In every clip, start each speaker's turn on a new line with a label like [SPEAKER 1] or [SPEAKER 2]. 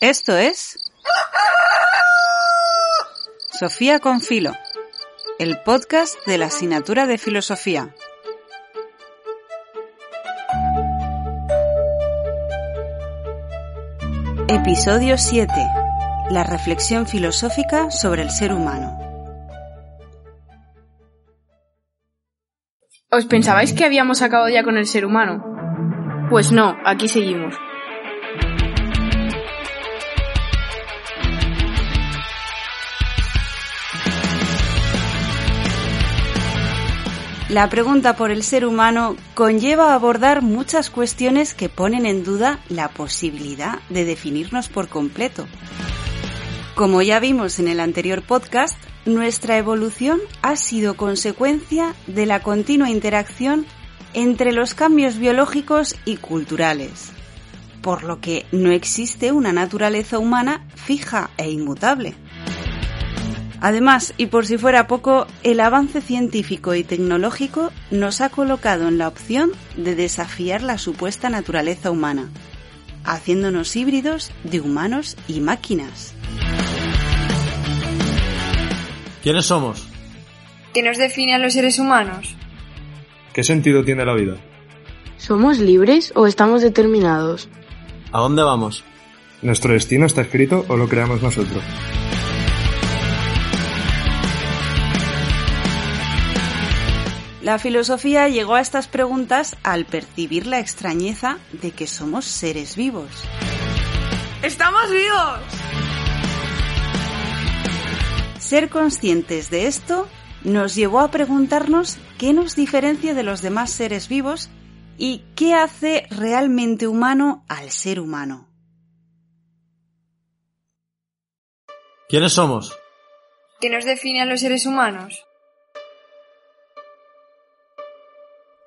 [SPEAKER 1] Esto es Sofía con Filo, el podcast de la asignatura de Filosofía. Episodio 7. La reflexión filosófica sobre el ser humano.
[SPEAKER 2] ¿Os pensabais que habíamos acabado ya con el ser humano? Pues no, aquí seguimos.
[SPEAKER 1] La pregunta por el ser humano conlleva abordar muchas cuestiones que ponen en duda la posibilidad de definirnos por completo. Como ya vimos en el anterior podcast, nuestra evolución ha sido consecuencia de la continua interacción entre los cambios biológicos y culturales, por lo que no existe una naturaleza humana fija e inmutable. Además, y por si fuera poco, el avance científico y tecnológico nos ha colocado en la opción de desafiar la supuesta naturaleza humana, haciéndonos híbridos de humanos y máquinas.
[SPEAKER 3] ¿Quiénes somos?
[SPEAKER 2] ¿Qué nos define a los seres humanos?
[SPEAKER 4] ¿Qué sentido tiene la vida?
[SPEAKER 5] ¿Somos libres o estamos determinados?
[SPEAKER 3] ¿A dónde vamos?
[SPEAKER 4] ¿Nuestro destino está escrito o lo creamos nosotros?
[SPEAKER 1] La filosofía llegó a estas preguntas al percibir la extrañeza de que somos seres vivos.
[SPEAKER 2] ¡Estamos vivos!
[SPEAKER 1] Ser conscientes de esto nos llevó a preguntarnos qué nos diferencia de los demás seres vivos y qué hace realmente humano al ser humano.
[SPEAKER 3] ¿Quiénes somos?
[SPEAKER 2] ¿Qué nos define a los seres humanos?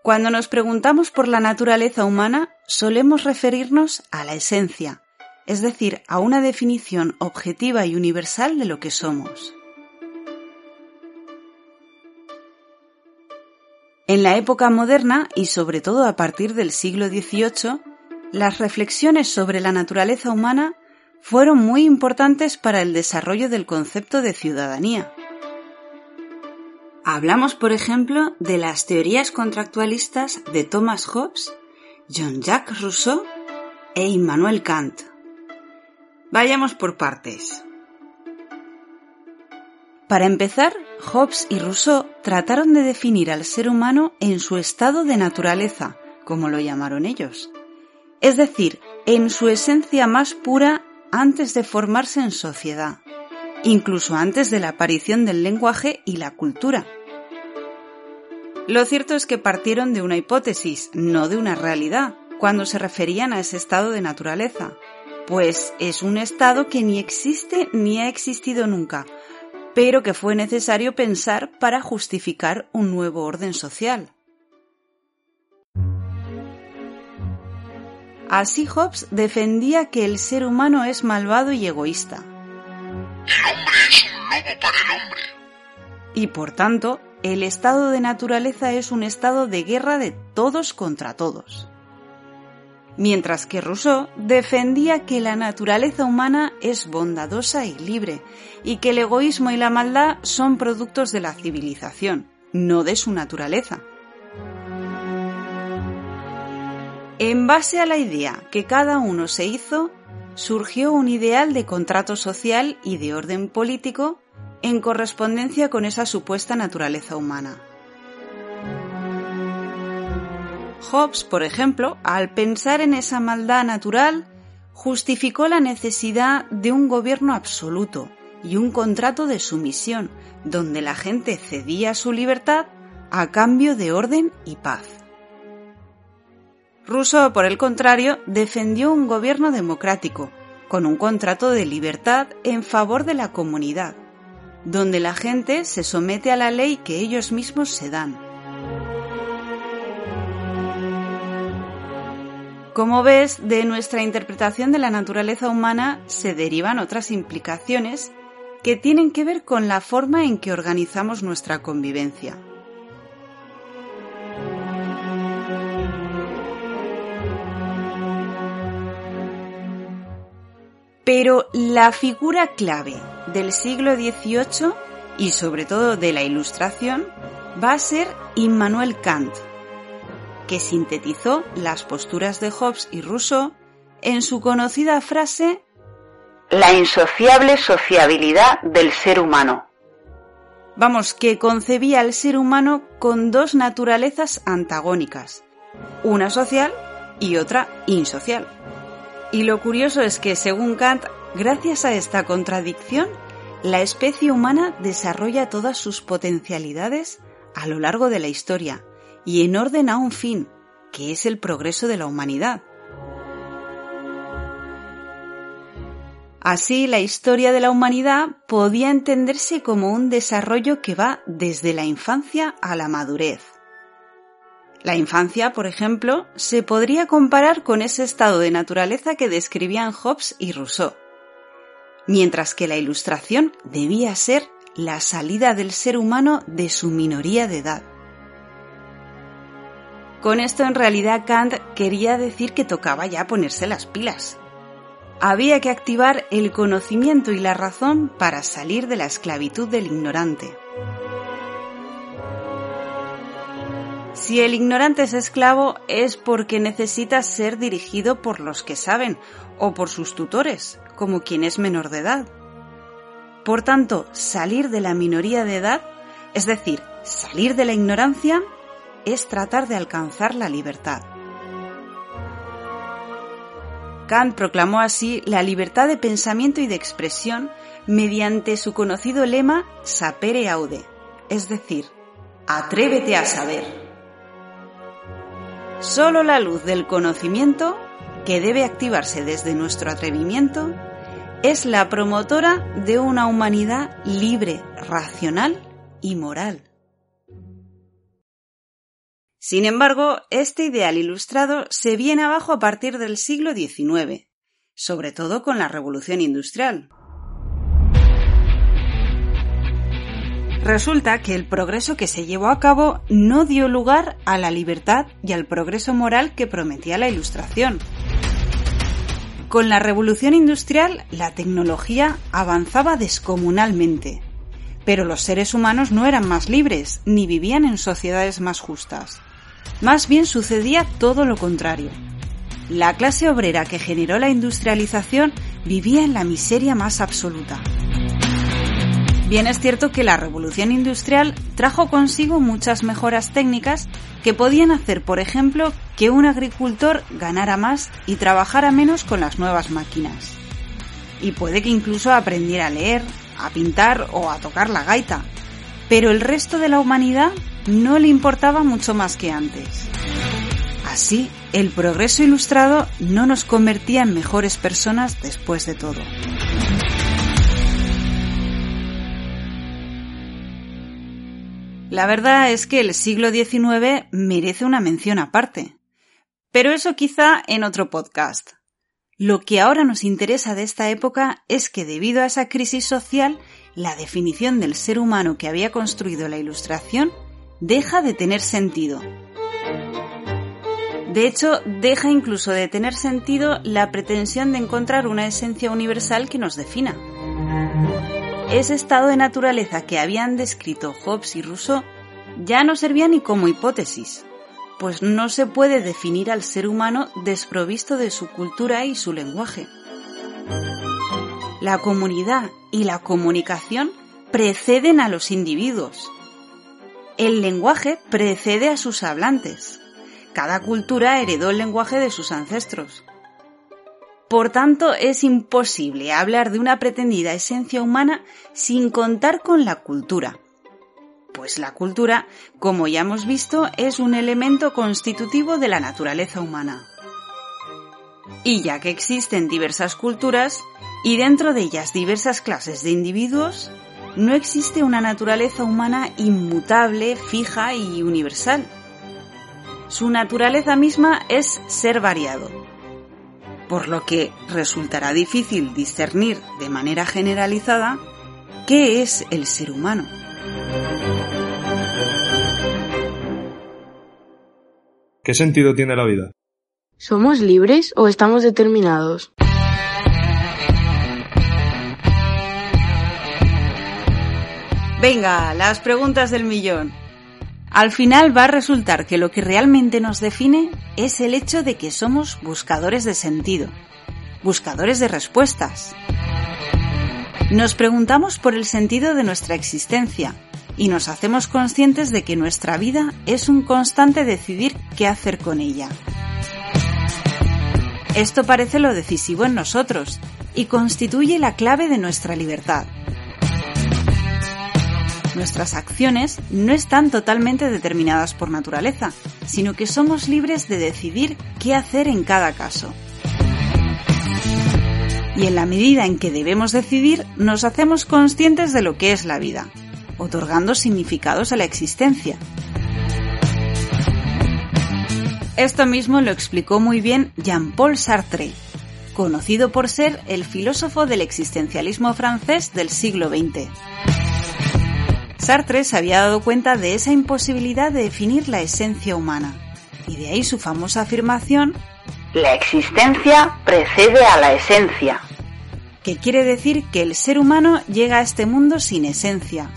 [SPEAKER 1] Cuando nos preguntamos por la naturaleza humana, solemos referirnos a la esencia, es decir, a una definición objetiva y universal de lo que somos. En la época moderna, y sobre todo a partir del siglo XVIII, las reflexiones sobre la naturaleza humana fueron muy importantes para el desarrollo del concepto de ciudadanía. Hablamos, por ejemplo, de las teorías contractualistas de Thomas Hobbes, Jean-Jacques Rousseau e Immanuel Kant. Vayamos por partes. Para empezar, Hobbes y Rousseau trataron de definir al ser humano en su estado de naturaleza, como lo llamaron ellos, es decir, en su esencia más pura antes de formarse en sociedad incluso antes de la aparición del lenguaje y la cultura. Lo cierto es que partieron de una hipótesis, no de una realidad, cuando se referían a ese estado de naturaleza, pues es un estado que ni existe ni ha existido nunca, pero que fue necesario pensar para justificar un nuevo orden social. Así Hobbes defendía que el ser humano es malvado y egoísta,
[SPEAKER 6] el hombre es un lobo para el hombre.
[SPEAKER 1] Y por tanto, el estado de naturaleza es un estado de guerra de todos contra todos. Mientras que Rousseau defendía que la naturaleza humana es bondadosa y libre, y que el egoísmo y la maldad son productos de la civilización, no de su naturaleza. En base a la idea que cada uno se hizo, surgió un ideal de contrato social y de orden político en correspondencia con esa supuesta naturaleza humana. Hobbes, por ejemplo, al pensar en esa maldad natural, justificó la necesidad de un gobierno absoluto y un contrato de sumisión, donde la gente cedía su libertad a cambio de orden y paz. Rousseau, por el contrario, defendió un gobierno democrático, con un contrato de libertad en favor de la comunidad, donde la gente se somete a la ley que ellos mismos se dan. Como ves, de nuestra interpretación de la naturaleza humana se derivan otras implicaciones que tienen que ver con la forma en que organizamos nuestra convivencia. Pero la figura clave del siglo XVIII y sobre todo de la Ilustración va a ser Immanuel Kant, que sintetizó las posturas de Hobbes y Rousseau en su conocida frase
[SPEAKER 7] La insociable sociabilidad del ser humano.
[SPEAKER 1] Vamos, que concebía al ser humano con dos naturalezas antagónicas, una social y otra insocial. Y lo curioso es que, según Kant, gracias a esta contradicción, la especie humana desarrolla todas sus potencialidades a lo largo de la historia y en orden a un fin, que es el progreso de la humanidad. Así, la historia de la humanidad podía entenderse como un desarrollo que va desde la infancia a la madurez. La infancia, por ejemplo, se podría comparar con ese estado de naturaleza que describían Hobbes y Rousseau, mientras que la ilustración debía ser la salida del ser humano de su minoría de edad. Con esto en realidad Kant quería decir que tocaba ya ponerse las pilas había que activar el conocimiento y la razón para salir de la esclavitud del ignorante. Si el ignorante es esclavo es porque necesita ser dirigido por los que saben o por sus tutores, como quien es menor de edad. Por tanto, salir de la minoría de edad, es decir, salir de la ignorancia, es tratar de alcanzar la libertad. Kant proclamó así la libertad de pensamiento y de expresión mediante su conocido lema sapere aude, es decir, atrévete a saber. Solo la luz del conocimiento, que debe activarse desde nuestro atrevimiento, es la promotora de una humanidad libre, racional y moral. Sin embargo, este ideal ilustrado se viene abajo a partir del siglo XIX, sobre todo con la Revolución Industrial. Resulta que el progreso que se llevó a cabo no dio lugar a la libertad y al progreso moral que prometía la Ilustración. Con la Revolución Industrial, la tecnología avanzaba descomunalmente, pero los seres humanos no eran más libres ni vivían en sociedades más justas. Más bien sucedía todo lo contrario. La clase obrera que generó la industrialización vivía en la miseria más absoluta. Bien es cierto que la revolución industrial trajo consigo muchas mejoras técnicas que podían hacer, por ejemplo, que un agricultor ganara más y trabajara menos con las nuevas máquinas. Y puede que incluso aprendiera a leer, a pintar o a tocar la gaita. Pero el resto de la humanidad no le importaba mucho más que antes. Así, el progreso ilustrado no nos convertía en mejores personas después de todo. La verdad es que el siglo XIX merece una mención aparte. Pero eso quizá en otro podcast. Lo que ahora nos interesa de esta época es que debido a esa crisis social, la definición del ser humano que había construido la Ilustración deja de tener sentido. De hecho, deja incluso de tener sentido la pretensión de encontrar una esencia universal que nos defina. Ese estado de naturaleza que habían descrito Hobbes y Rousseau ya no servía ni como hipótesis, pues no se puede definir al ser humano desprovisto de su cultura y su lenguaje. La comunidad y la comunicación preceden a los individuos, el lenguaje precede a sus hablantes. Cada cultura heredó el lenguaje de sus ancestros. Por tanto, es imposible hablar de una pretendida esencia humana sin contar con la cultura. Pues la cultura, como ya hemos visto, es un elemento constitutivo de la naturaleza humana. Y ya que existen diversas culturas, y dentro de ellas diversas clases de individuos, no existe una naturaleza humana inmutable, fija y universal. Su naturaleza misma es ser variado, por lo que resultará difícil discernir de manera generalizada qué es el ser humano.
[SPEAKER 4] ¿Qué sentido tiene la vida?
[SPEAKER 5] ¿Somos libres o estamos determinados?
[SPEAKER 1] Venga, las preguntas del millón. Al final va a resultar que lo que realmente nos define es el hecho de que somos buscadores de sentido, buscadores de respuestas. Nos preguntamos por el sentido de nuestra existencia y nos hacemos conscientes de que nuestra vida es un constante decidir qué hacer con ella. Esto parece lo decisivo en nosotros y constituye la clave de nuestra libertad. Nuestras acciones no están totalmente determinadas por naturaleza, sino que somos libres de decidir qué hacer en cada caso. Y en la medida en que debemos decidir, nos hacemos conscientes de lo que es la vida, otorgando significados a la existencia. Esto mismo lo explicó muy bien Jean-Paul Sartre, conocido por ser el filósofo del existencialismo francés del siglo XX. Sartre se había dado cuenta de esa imposibilidad de definir la esencia humana, y de ahí su famosa afirmación
[SPEAKER 7] La existencia precede a la esencia.
[SPEAKER 1] que quiere decir que el ser humano llega a este mundo sin esencia,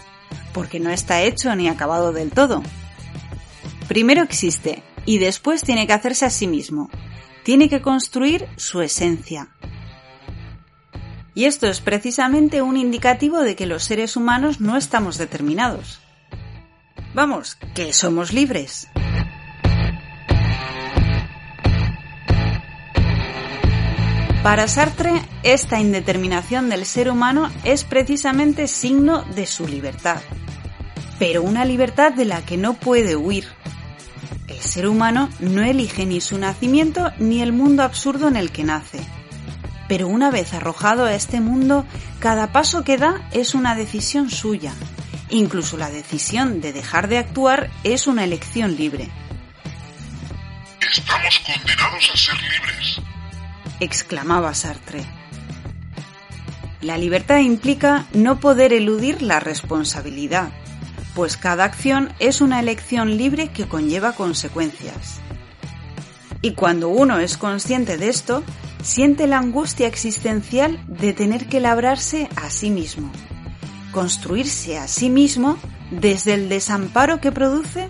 [SPEAKER 1] porque no está hecho ni acabado del todo. Primero existe y después tiene que hacerse a sí mismo. Tiene que construir su esencia. Y esto es precisamente un indicativo de que los seres humanos no estamos determinados. Vamos, que somos libres. Para Sartre, esta indeterminación del ser humano es precisamente signo de su libertad, pero una libertad de la que no puede huir. El ser humano no elige ni su nacimiento ni el mundo absurdo en el que nace. Pero una vez arrojado a este mundo, cada paso que da es una decisión suya. Incluso la decisión de dejar de actuar es una elección libre.
[SPEAKER 6] Estamos condenados a ser libres.
[SPEAKER 1] exclamaba Sartre. La libertad implica no poder eludir la responsabilidad, pues cada acción es una elección libre que conlleva consecuencias. Y cuando uno es consciente de esto, siente la angustia existencial de tener que labrarse a sí mismo, construirse a sí mismo desde el desamparo que produce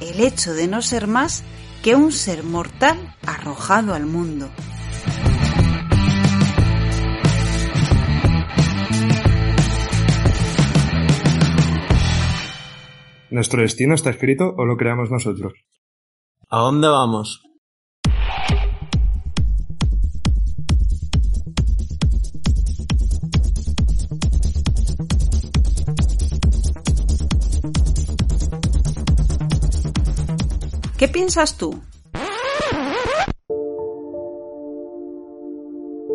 [SPEAKER 1] el hecho de no ser más que un ser mortal arrojado al mundo.
[SPEAKER 4] ¿Nuestro destino está escrito o lo creamos nosotros?
[SPEAKER 3] ¿A dónde vamos?
[SPEAKER 1] ¿Qué piensas tú?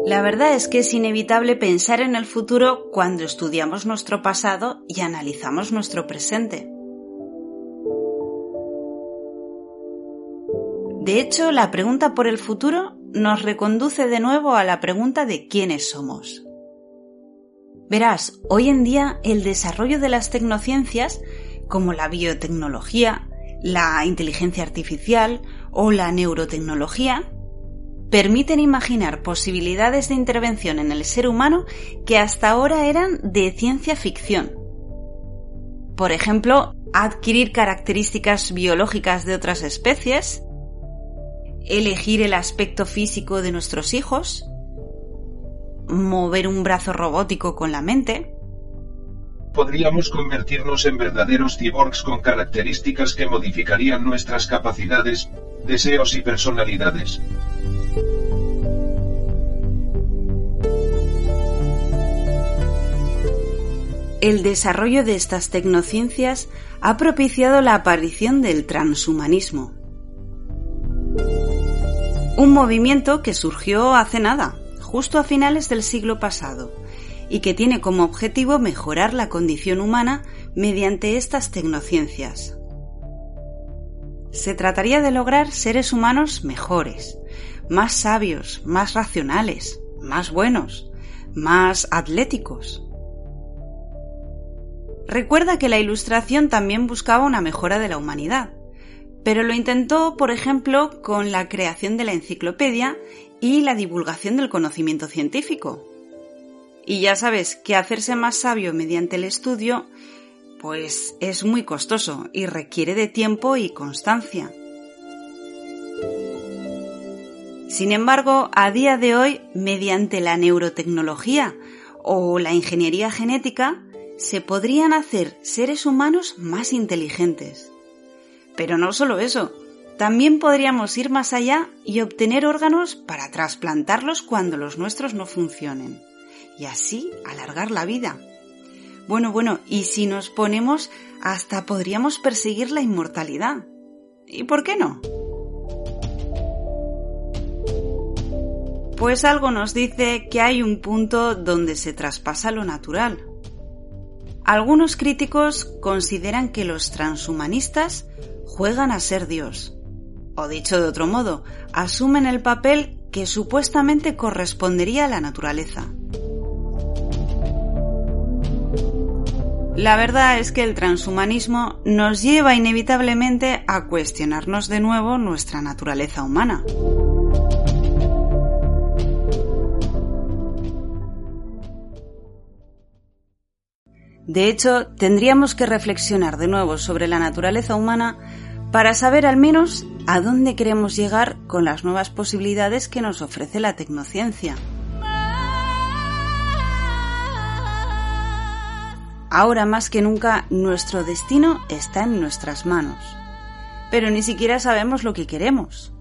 [SPEAKER 1] La verdad es que es inevitable pensar en el futuro cuando estudiamos nuestro pasado y analizamos nuestro presente. De hecho, la pregunta por el futuro nos reconduce de nuevo a la pregunta de quiénes somos. Verás, hoy en día el desarrollo de las tecnociencias, como la biotecnología, la inteligencia artificial o la neurotecnología, permiten imaginar posibilidades de intervención en el ser humano que hasta ahora eran de ciencia ficción. Por ejemplo, adquirir características biológicas de otras especies, elegir el aspecto físico de nuestros hijos, mover un brazo robótico con la mente,
[SPEAKER 8] Podríamos convertirnos en verdaderos cyborgs con características que modificarían nuestras capacidades, deseos y personalidades.
[SPEAKER 1] El desarrollo de estas tecnociencias ha propiciado la aparición del transhumanismo. Un movimiento que surgió hace nada, justo a finales del siglo pasado, y que tiene como objetivo mejorar la condición humana mediante estas tecnociencias. Se trataría de lograr seres humanos mejores, más sabios, más racionales, más buenos, más atléticos. Recuerda que la Ilustración también buscaba una mejora de la humanidad, pero lo intentó, por ejemplo, con la creación de la enciclopedia y la divulgación del conocimiento científico. Y ya sabes que hacerse más sabio mediante el estudio, pues es muy costoso y requiere de tiempo y constancia. Sin embargo, a día de hoy, mediante la neurotecnología o la ingeniería genética, se podrían hacer seres humanos más inteligentes. Pero no solo eso, también podríamos ir más allá y obtener órganos para trasplantarlos cuando los nuestros no funcionen, y así alargar la vida. Bueno, bueno, y si nos ponemos, hasta podríamos perseguir la inmortalidad. ¿Y por qué no? Pues algo nos dice que hay un punto donde se traspasa lo natural. Algunos críticos consideran que los transhumanistas juegan a ser Dios. O dicho de otro modo, asumen el papel que supuestamente correspondería a la naturaleza. La verdad es que el transhumanismo nos lleva inevitablemente a cuestionarnos de nuevo nuestra naturaleza humana. De hecho, tendríamos que reflexionar de nuevo sobre la naturaleza humana para saber al menos a dónde queremos llegar con las nuevas posibilidades que nos ofrece la tecnociencia. Ahora más que nunca nuestro destino está en nuestras manos, pero ni siquiera sabemos lo que queremos.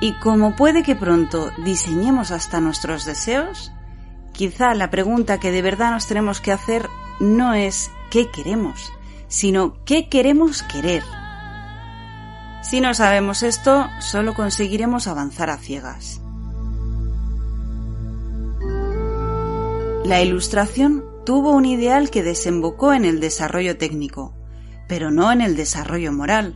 [SPEAKER 1] Y como puede que pronto diseñemos hasta nuestros deseos, quizá la pregunta que de verdad nos tenemos que hacer no es qué queremos, sino qué queremos querer. Si no sabemos esto, solo conseguiremos avanzar a ciegas. La ilustración tuvo un ideal que desembocó en el desarrollo técnico, pero no en el desarrollo moral.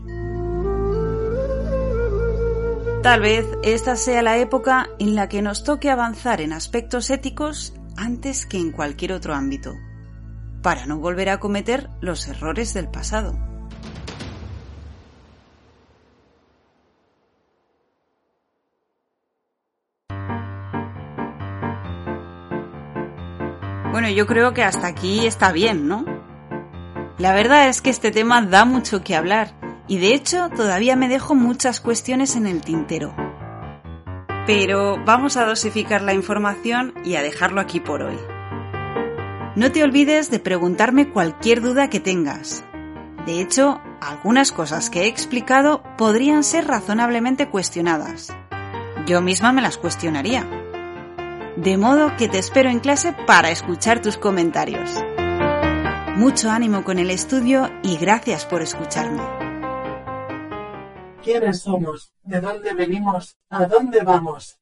[SPEAKER 1] Tal vez esta sea la época en la que nos toque avanzar en aspectos éticos antes que en cualquier otro ámbito para no volver a cometer los errores del pasado. Bueno, yo creo que hasta aquí está bien, ¿no? La verdad es que este tema da mucho que hablar y de hecho todavía me dejo muchas cuestiones en el tintero. Pero vamos a dosificar la información y a dejarlo aquí por hoy. No te olvides de preguntarme cualquier duda que tengas. De hecho, algunas cosas que he explicado podrían ser razonablemente cuestionadas. Yo misma me las cuestionaría. De modo que te espero en clase para escuchar tus comentarios. Mucho ánimo con el estudio y gracias por escucharme.
[SPEAKER 9] ¿Quiénes somos? ¿De dónde venimos? ¿A dónde vamos?